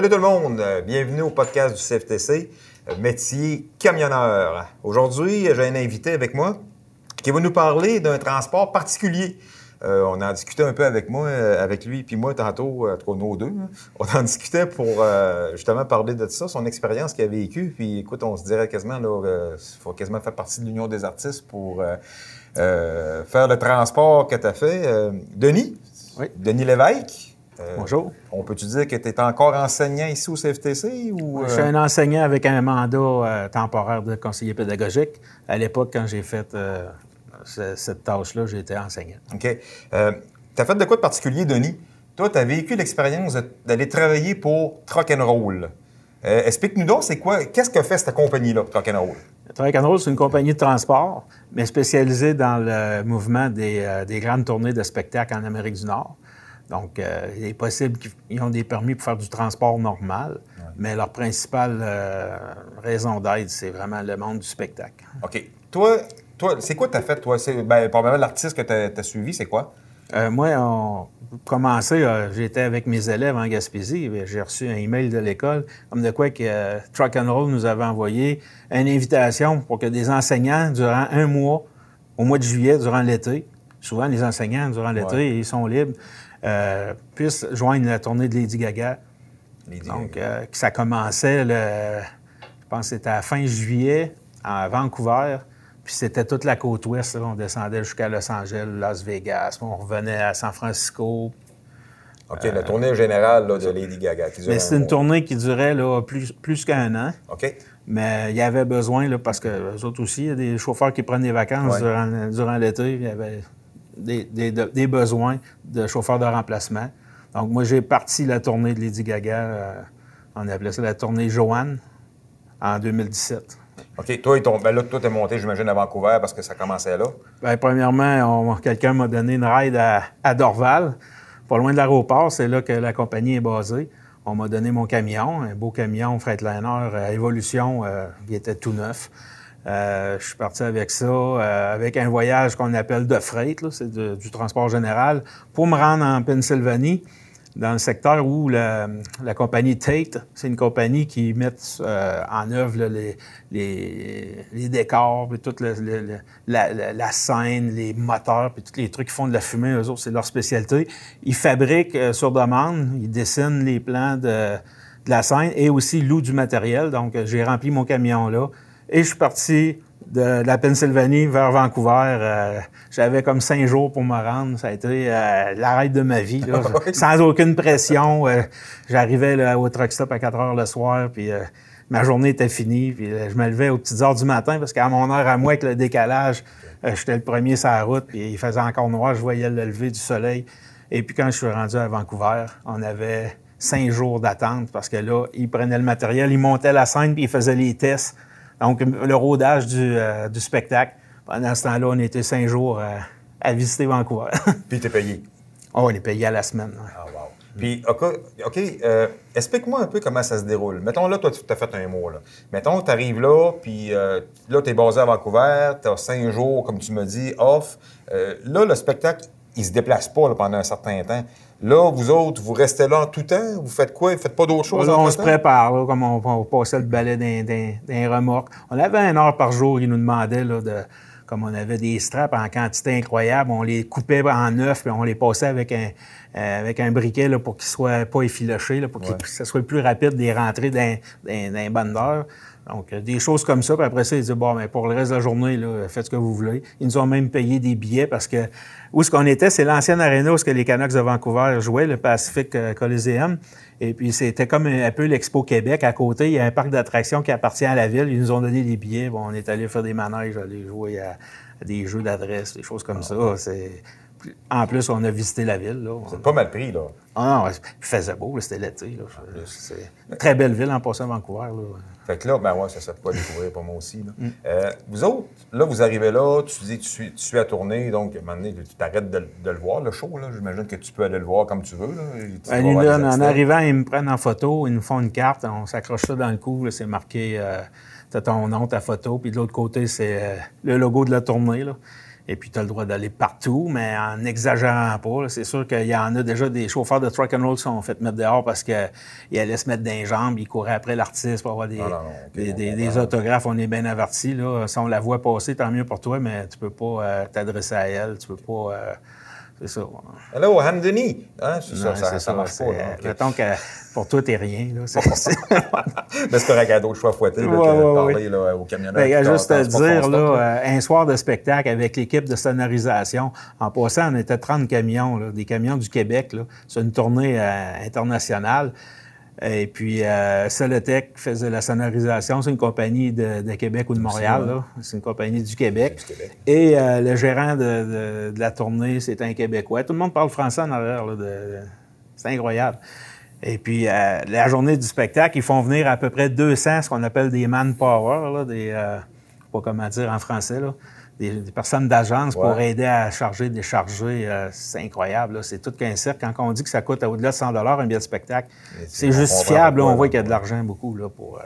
Salut tout le monde, bienvenue au podcast du CFTC, euh, métier camionneur. Aujourd'hui, j'ai un invité avec moi qui va nous parler d'un transport particulier. Euh, on en discutait un peu avec moi, euh, avec lui, puis moi tantôt, en tout cas nos deux. hein. On en discutait pour euh, justement parler de ça, son expérience qu'il a vécue. Puis écoute, on se dirait quasiment, là, il faut quasiment faire partie de l'Union des artistes pour faire le transport que tu as fait. Denis, Oui. Denis Lévesque? Euh, Bonjour. on peut-tu dire que tu es encore enseignant ici au CFTC ou. Je euh, suis un enseignant avec un mandat euh, temporaire de conseiller pédagogique. À l'époque, quand j'ai fait ce- cette tâche-là, j'étais enseignant. OK. Tu as fait de quoi de particulier, Denis? Toi, tu as vécu l'expérience d'aller travailler pour Truck and Roll. Explique-nous donc, c'est quoi, qu'est-ce que fait cette compagnie-là, Truck and Roll? Truck and Roll, c'est une compagnie de transport, mais spécialisée dans le mouvement des, des grandes tournées de spectacles en Amérique du Nord. Donc, euh, il est possible qu'ils ont des permis pour faire du transport normal, mais leur principale euh, raison d'être, c'est vraiment le monde du spectacle. OK. Toi, toi c'est quoi tu as fait, toi? Ben, probablement l'artiste que tu as, suivi, c'est quoi? Euh, moi, on euh, j'étais avec mes élèves en Gaspésie. et J'ai reçu un email de l'école, comme de quoi que Truck and Roll nous avait envoyé une invitation pour que des enseignants, durant un mois, au mois de juillet, durant l'été, souvent les enseignants, durant l'été, Ouais. ils sont libres, euh, puissent joindre la tournée de Lady Gaga. Les Donc, euh, que ça commençait, le, je pense que c'était à la fin juillet, à Vancouver. Puis c'était toute la côte ouest. là. On descendait jusqu'à Los Angeles, Las Vegas. on revenait à San Francisco. OK, la tournée générale là, de Lady Gaga. qui Mais un c'était une mois. tournée qui durait là, plus, plus qu'un an. OK. Mais il y avait besoin, là, parce que eux autres aussi, il y a des chauffeurs qui prennent des vacances Ouais. durant, durant l'été. Il y avait des, des- de- des besoins de chauffeurs de remplacement. Donc, moi, j'ai parti la tournée de Lady Gaga. euh, on appelait ça la tournée Joanne en 2017. OK. Toi, t'ont- ben là, toi, t'es monté, j'imagine, à Vancouver parce que ça commençait là. Bien, premièrement, quelqu'un m'a donné une ride à, à Dorval, pas loin de l'aéroport. C'est là que la compagnie est basée. On m'a donné mon camion, un beau camion Freightliner euh, Evolution, euh, qui était tout neuf. Euh, je suis parti avec ça, euh, avec un voyage qu'on appelle de freight, c'est du transport général, pour me rendre en Pennsylvanie, dans le secteur où la, compagnie Tate, c'est une compagnie qui met euh, en œuvre les, décors, puis toute la, scène, les moteurs, puis tous les trucs qui font de la fumée, eux autres, c'est leur spécialité. Ils fabriquent sur demande, ils dessinent les plans de, la scène et aussi louent du matériel. Donc, j'ai rempli mon camion là et je suis parti de la Pennsylvanie vers Vancouver. Euh, J'avais comme cinq jours pour me rendre. Ça a été euh, l'arrêt de ma vie, là, sans aucune pression. Euh, J'arrivais là, au truck stop à 4 heures le soir, puis ma journée était finie. Puis je me levais aux petites heures du matin parce qu'à mon heure à moi, avec le décalage, j'étais le premier sur la route, puis il faisait encore noir. Je voyais le lever du soleil. Et puis quand je suis rendu à Vancouver, on avait cinq jours d'attente parce que là, ils prenaient le matériel, ils montaient la scène, puis ils faisaient les tests. Donc, le rodage du, euh, du spectacle. Pendant ce temps-là, on était cinq jours euh, à visiter Vancouver. Puis t'es payé. oh, on est payé à la semaine. ouais. Ah, wow. Puis, OK, euh, explique-moi un peu comment ça se déroule. Mettons, là, toi, tu as fait un mois. Là. Mettons, tu arrives là, puis euh, là, tu es basé à Vancouver, tu as cinq jours, comme tu me dis, off. Euh, là, le spectacle, il se déplace pas là, pendant un certain temps. Là, vous autres, vous restez là en tout temps? Vous faites quoi? Vous faites pas d'autres choses Là, on se prépare, là, comme on, on passait le balai d'un, remorque. On avait une heure par jour, ils nous demandaient, là, de, comme on avait des straps en quantité incroyable, on les coupait en neuf, puis on les passait avec un, euh, avec un briquet là, pour qu'ils soient pas effilochés, là, pour Ouais. que ça soit plus rapide des rentrées d'un bandeur. Donc, euh, des choses comme ça. Puis après ça, ils disaient, bon, mais pour le reste de la journée, là, faites ce que vous voulez. Ils nous ont même payé des billets parce que où ce qu'on était, c'est l'ancienne aréna où ce que les Canucks de Vancouver jouaient, le Pacific euh, Coliseum. Et puis, c'était comme un, peu l'Expo Québec. À côté, il y a un parc d'attractions qui appartient à la ville. Ils nous ont donné des billets. Bon, on est allé faire des manèges, aller jouer à, à des jeux d'adresse, des choses comme ça. C'est... En plus, on a visité la ville. Là. C'est pas mal pris, là. Ah non, il faisait beau, c'était l'été. là. C'est une très belle ville en passant à Vancouver. Là. Fait que là, ben ouais, ça, peut pas découvrir pour moi aussi. Là. Euh, vous autres, là, vous arrivez là, tu dis que tu suis, tu suis à tourner, donc à un moment donné, tu t'arrêtes de, de le voir, le show. là. J'imagine que tu peux aller le voir comme tu veux. Là. Tu Ben, en arrivant, ils me prennent en photo, ils nous font une carte, on s'accroche ça dans le cou, là, c'est marqué, euh, t'as ton nom, ta photo, puis de l'autre côté, c'est euh, le logo de la tournée. Là. Et puis, tu as le droit d'aller partout, mais en n'exagérant pas. C'est sûr qu'il y en a déjà des chauffeurs de truck and roll qui sont fait mettre dehors parce qu'ils allaient se mettre dans les jambes, ils couraient après l'artiste pour avoir des, des, autographes. On est bien avertis. Là. Si on la voit passer, tant mieux pour toi, mais tu peux pas euh, t'adresser à elle. Tu peux pas... Euh, c'est ça. Hello, Hamdeni. Hein? C'est ça, ça, ça, marche pas. Mettons que pour toi, t'es rien. Là. Mais c'est un cadeau de choix fouetté ouais, de parler là, aux camionneurs. Ben, juste te dire, là, euh, un soir de spectacle avec l'équipe de sonorisation, en passant, on était 30 camions, là, des camions du Québec. C'est une tournée euh, internationale. Et puis, euh, Solotech faisait la sonorisation. C'est une compagnie de, Québec ou de Montréal. C'est une compagnie du Québec. Et euh, le gérant de, la tournée, c'est un Québécois. Tout le monde parle français en arrière. c'est incroyable. Et puis, euh, la journée du spectacle, ils font venir à peu près 200, ce qu'on appelle des manpower, là, des, euh, pas comment dire en français, là, des, personnes d'agence pour aider à charger, décharger. Euh, c'est incroyable. C'est tout qu'un cercle. Quand on dit que ça coûte au-delà de 100 un billet de spectacle, c'est justifiable. on voit qu'il y a de l'argent beaucoup là, pour. Euh,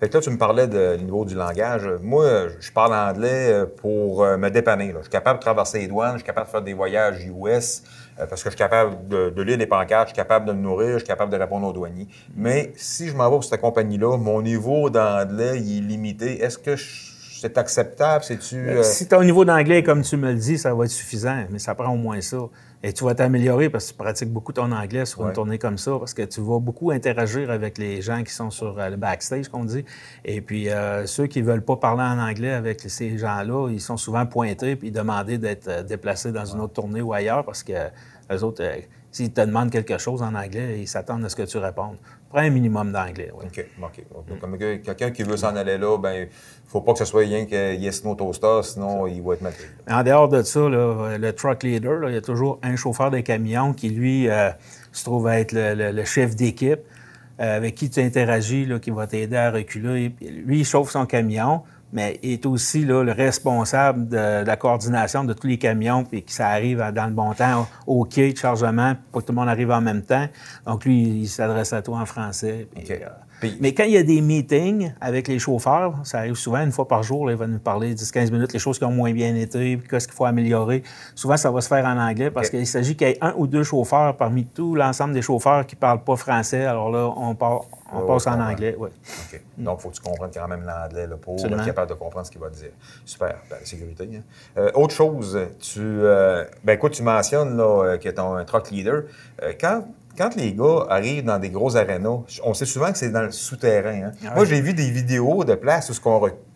fait que là, tu me parlais du niveau du langage. Moi, je parle anglais euh, pour me dépanner. Je suis capable de traverser les douanes, je suis capable de faire des voyages US parce que je suis capable de, lire des pancartes, je suis capable de me nourrir, je suis capable de répondre aux douaniers. Mais si je m'en vais pour cette compagnie-là, mon niveau d'anglais est limité. Est-ce que je c'est acceptable? C'est-tu. Euh, si ton niveau d'anglais, comme tu me le dis, ça va être suffisant, mais ça prend au moins ça. Et tu vas t'améliorer parce que tu pratiques beaucoup ton anglais sur une tournée comme ça, parce que tu vas beaucoup interagir avec les gens qui sont sur euh, le backstage, qu'on dit. Et puis, euh, ceux qui ne veulent pas parler en anglais avec ces gens-là, ils sont souvent pointés puis demander d'être déplacés dans une autre tournée ou ailleurs parce que les autres, s'ils te demandent quelque chose en anglais, ils s'attendent à ce que tu répondes. Prends un minimum d'anglais. OK. OK. Comme quelqu'un qui veut s'en aller là, ben faut pas que ce soit rien que Yes No Toaster, sinon il va être maté. En dehors de ça, le truck leader, il y a toujours un chauffeur de camion qui, lui, euh, se trouve être le, chef d'équipe euh, avec qui tu interagis, là, qui va t'aider à reculer. Lui, il chauffe son camion mais il est aussi là, le responsable de, la coordination de tous les camions, puis que ça arrive dans le bon temps au quai de chargement, pour que tout le monde arrive en même temps. Donc, lui, il s'adresse à toi en français. Euh, mais quand il y a des meetings avec les chauffeurs, ça arrive souvent, une fois par jour, il va nous parler 10-15 minutes, les choses qui ont moins bien été, qu'est-ce qu'il faut améliorer. Souvent, ça va se faire en anglais parce qu'il s'agit qu'il y ait un ou deux chauffeurs parmi tout l'ensemble des chauffeurs qui ne parlent pas français. Alors là, on, part, on passe en anglais. OK. Donc, il faut que tu comprennes quand même l'anglais pour être capable de comprendre ce qu'il va dire. Super. Ben, sécurité. Hein. Euh, autre chose, tu, euh, ben, écoute, tu mentionnes là, euh, que tu es un truck leader. quand quand les gars arrivent dans des gros arénas, on sait souvent que c'est dans le souterrain. Hein. Ah Moi, j'ai vu des vidéos de place où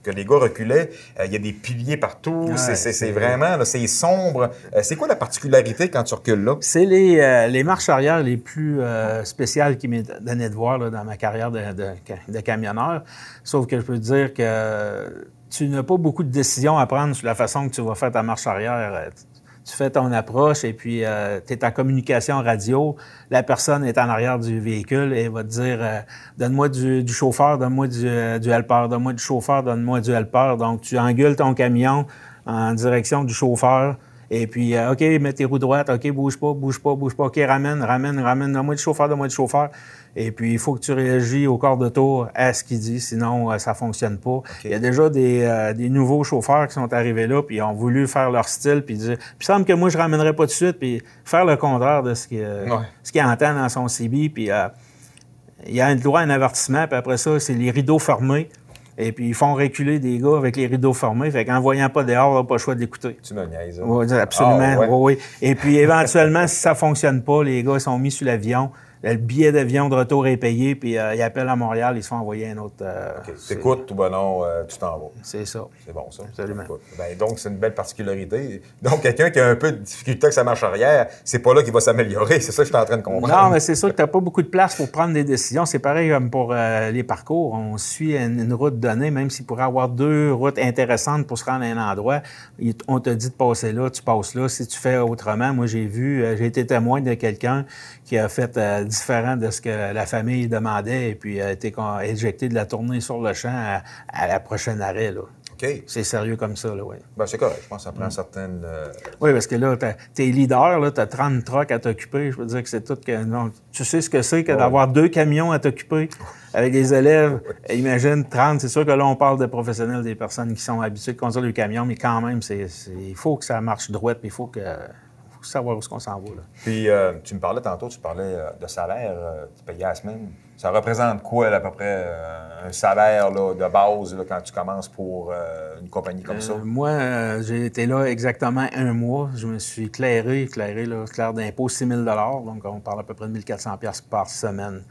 que les gars reculaient. Euh, il y a des piliers partout. C'est vraiment, c'est sombre. Euh, c'est quoi la particularité quand tu recules là? C'est les, euh, les, marches arrière les plus spéciales qui m'est donné de voir dans ma carrière de, de, camionneur. Sauf que je peux te dire que tu n'as pas beaucoup de décisions à prendre sur la façon que tu vas faire ta marche arrière tu fais ton approche et puis euh, tu es en communication radio. La personne est en arrière du véhicule et va te dire euh, Donne-moi du, chauffeur, donne-moi du, euh, du helper, donne-moi du chauffeur, donne-moi du helper. Donc, tu engueules ton camion en direction du chauffeur. Et puis, OK, mets tes roues droites, OK, bouge pas, bouge pas, bouge pas, OK, ramène, ramène, ramène, donne-moi du chauffeur, donne-moi du chauffeur. Et puis, il faut que tu réagis au corps de tour à ce qu'il dit, sinon euh, ça fonctionne pas. Il y a déjà des, euh, des, nouveaux chauffeurs qui sont arrivés là, puis ils ont voulu faire leur style, puis dire, puis il semble que moi, je ramènerais pas tout de suite, puis faire le contraire de ce qu'il ouais. entend dans son CB, puis euh, il y a un droit à un avertissement, puis après ça, c'est les rideaux fermés. Et puis, ils font reculer des gars avec les rideaux fermés. Fait qu'en voyant pas dehors, on n'a pas le choix d'écouter. Tu me niaises. Hein? Oui, absolument. Oui, oui. Et puis, éventuellement, si ça fonctionne pas, les gars ils sont mis sur l'avion le billet d'avion de retour est payé, puis euh, ils appellent à Montréal, ils se font envoyer un autre. Euh. T'écoutes, tout bon non, euh, tu t'en vas. C'est ça. C'est bon, ça. Absolument. Ben, donc, c'est une belle particularité. Donc, quelqu'un qui a un peu de difficulté avec sa marche arrière, c'est pas là qu'il va s'améliorer. C'est ça que je suis en train de comprendre. Non, mais c'est sûr que tu n'as pas beaucoup de place pour prendre des décisions. C'est pareil comme pour les parcours. On suit une, route donnée, même s'il pourrait avoir deux routes intéressantes pour se rendre à un endroit. On te dit de passer là, tu passes là. Si tu fais autrement, moi, j'ai vu, j'ai été témoin de quelqu'un qui a fait différent de ce que la famille demandait et puis a été éjecté de la tournée sur le champ à, la prochaine arrêt. Là. C'est sérieux comme ça, là, oui. Ben, c'est correct. Je pense que ça prend certaines. euh, Oui, parce que là, tu es leader, tu as 30 trucks à t'occuper. Je veux dire que c'est tout que. non, tu sais ce que c'est que d'avoir deux camions à t'occuper avec des élèves. Imagine 30, c'est sûr que là, on parle de professionnels, des personnes qui sont habituées de conduire le camion, mais quand même, c'est, c'est- il faut que ça marche droit, puis il faut que. Savoir où est-ce qu'on s'en va. Là. Puis, euh, tu me parlais tantôt, tu parlais euh, de salaire, euh, tu payais à la semaine. Ça représente quoi, là, à peu près, un salaire là, de base là, quand tu commences pour une compagnie comme ça? Moi, j'ai été là exactement un mois. Je me suis clairé, clairé, là, clair d'impôt, 6 000 Donc, on parle à peu près de 1400 par semaine.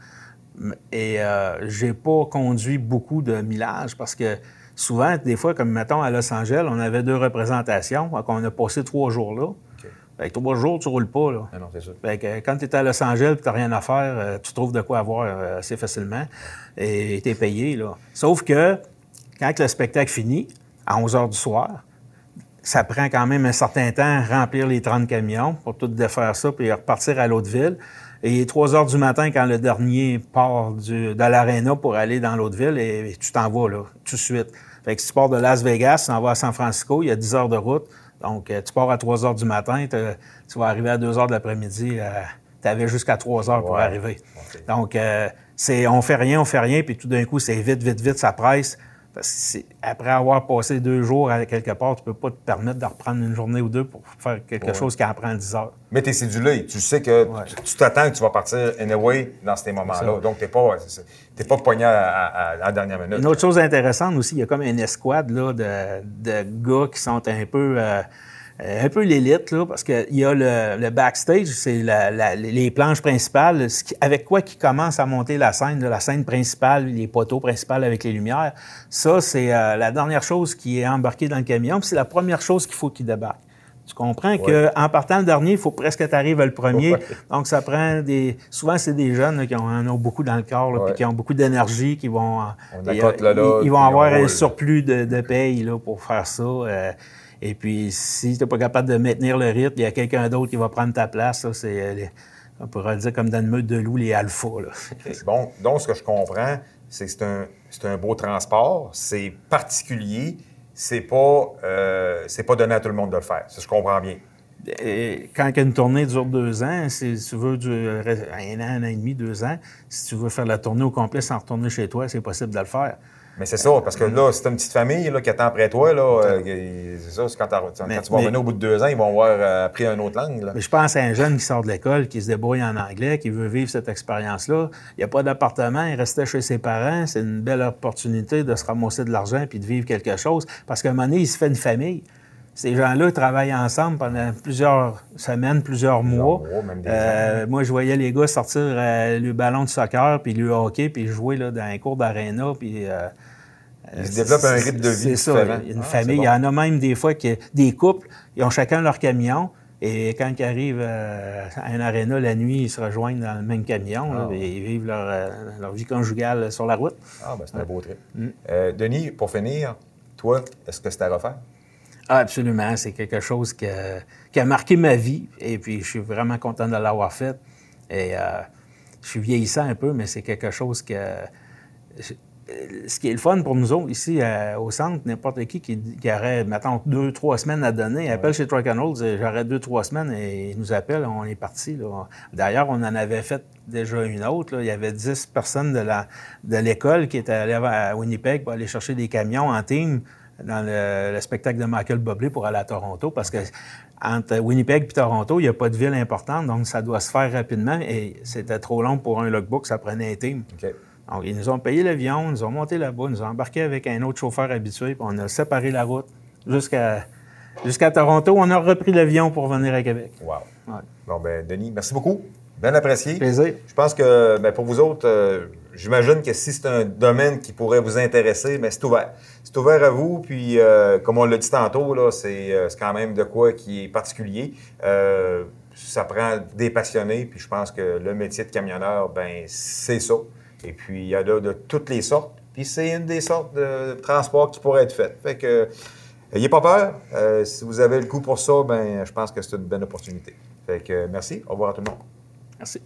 Et j'ai pas conduit beaucoup de millage parce que souvent, des fois, comme mettons à Los Angeles, on avait deux représentations. Donc, on a passé trois jours là. Fait que trois jours, tu roules pas, là. Ah non, c'est sûr. Fait que quand tu es à Los Angeles et tu n'as rien à faire, euh, tu trouves de quoi avoir euh, assez facilement et tu es payé. Là. Sauf que quand le spectacle finit, à 11 h du soir, ça prend quand même un certain temps à remplir les 30 camions pour tout défaire ça puis repartir à l'autre ville. Et il est 3 heures du matin quand le dernier part du, de l'aréna pour aller dans l'autre ville et, tu t'en vas là, tout de suite. Fait que si tu pars de Las Vegas, tu t'en vas à San Francisco, il y a 10 heures de route. Donc, euh, tu pars à 3 heures du matin, tu vas arriver à 2 heures de l'après-midi. tu avais jusqu'à 3 heures pour Ouais. arriver. Donc, euh, c'est on fait rien, on fait rien, puis tout d'un coup, c'est vite, vite, vite, ça presse. Parce que c'est- après avoir passé deux jours à quelque part, tu peux pas te permettre de reprendre une journée ou deux pour faire quelque Ouais. chose qui en prend 10 heures. Mais tu es cédulé. Tu sais que Ouais. tu- t'attends que tu vas partir anyway dans ces moments-là. Donc, tu n'es pas, t'es pas pogné à, à- à- à la dernière minute. Une autre chose intéressante aussi, il y a comme une escouade là, de, de gars qui sont un peu, euh, un peu l'élite, là, parce qu'il y a le, le backstage, c'est la- la- les planches principales, ce qui- avec quoi qui commence à monter la scène, là, la scène principale, les poteaux principaux avec les lumières. Ça, c'est euh, la dernière chose qui est embarquée dans le camion, puis c'est la première chose qu'il faut qu'il débarque. Tu comprends qu'en partant le dernier, il faut presque que tu arrives le premier. Ouais. Donc, ça prend des. Souvent, c'est des jeunes là, qui en ont beaucoup dans le corps, là, puis Ouais. qui ont beaucoup d'énergie, qui vont. Et, euh, là, là, ils, ils vont avoir un surplus de, de paye là, pour faire ça. euh, et puis, si tu n'es pas capable de maintenir le rythme, il y a quelqu'un d'autre qui va prendre ta place. là. C'est, euh, on pourrait dire comme dans une meute de loups, les alphas. Bon, donc, ce que je comprends, c'est que c'est un, c'est un beau transport, c'est particulier, c'est pas, euh, c'est pas donné à tout le monde de le faire. Ça, je comprends bien. Et quand une tournée dure deux ans, si tu veux durer un an, un an et demi, deux ans, si tu veux faire la tournée au complet sans retourner chez toi, c'est possible de le faire. Mais c'est ça, parce que là, c'est une petite famille là, qui attend après toi. Là, euh, c'est ça, c'est quand, quand Mais- tu vas revenir au bout de deux ans, ils vont avoir euh, appris une autre langue. Là. Mais je pense à un jeune qui sort de l'école, qui se débrouille en anglais, qui veut vivre cette expérience-là. Il n'y a pas d'appartement, il restait chez ses parents. C'est une belle opportunité de se ramasser de l'argent puis de vivre quelque chose. Parce qu'à un moment donné, il se fait une famille. Ces gens-là travaillent ensemble pendant plusieurs semaines, plusieurs mois. mois, même des Euh, moi, je voyais les gars sortir le ballon de soccer, puis le hockey, puis jouer là, dans un cours d'aréna, puis... Ils se développent un rythme de vie C'est ça. différent. Une Ah, famille. bon. Il y en a même des fois que des couples, ils ont chacun leur camion. Et quand ils arrivent euh, à un aréna la nuit, ils se rejoignent dans le même camion. là, Ah. et ils vivent leur, euh, leur vie conjugale sur la route. Ah, ben c'est un beau trip. Mm. Euh, Denis, pour finir, toi, est-ce que c'est à refaire? Ah, absolument. C'est quelque chose que- qui a marqué ma vie. Et puis, je suis vraiment content de l'avoir fait. Et euh, je suis vieillissant un peu, mais c'est quelque chose que. Je- Ce qui est le fun pour nous autres ici euh, au centre, n'importe qui qui, qui aurait, mettons, deux, trois semaines à donner, appelle chez Truck and dit, j'aurais deux, trois semaines et il nous appelle, on est parti. D'ailleurs, on en avait fait déjà une autre. là. Il y avait dix personnes de l'école qui étaient allées à Winnipeg pour aller chercher des camions en team dans le, le spectacle de Michael Bublé pour aller à Toronto parce que entre Winnipeg et Toronto, il n'y a pas de ville importante, donc ça doit se faire rapidement et c'était trop long pour un logbook, ça prenait un team. Ils nous ont payé l'avion, ils nous ont monté là-bas, ils nous ont embarqué avec un autre chauffeur habitué, puis on a séparé la route jusqu'à jusqu'à Toronto. On a repris l'avion pour venir à Québec. Wow. Ouais. Bon, ben Denis, merci beaucoup. Bien apprécié. Plaisir. Je pense que ben, pour vous autres, euh, j'imagine que si c'est un domaine qui pourrait vous intéresser, mais c'est ouvert. C'est ouvert à vous, puis euh, comme on l'a dit tantôt, là, c'est, euh, c'est quand même de quoi qui est particulier. Ça prend des passionnés, puis je pense que le métier de camionneur, ben c'est ça. Et puis il y a là de toutes les sortes, puis c'est une des sortes de transport qui pourrait être faite. Fait que N'ayez pas peur. Euh, si vous avez le goût pour ça, ben, je pense que c'est une bonne opportunité. Fait que, merci. Au revoir à tout le monde. Merci.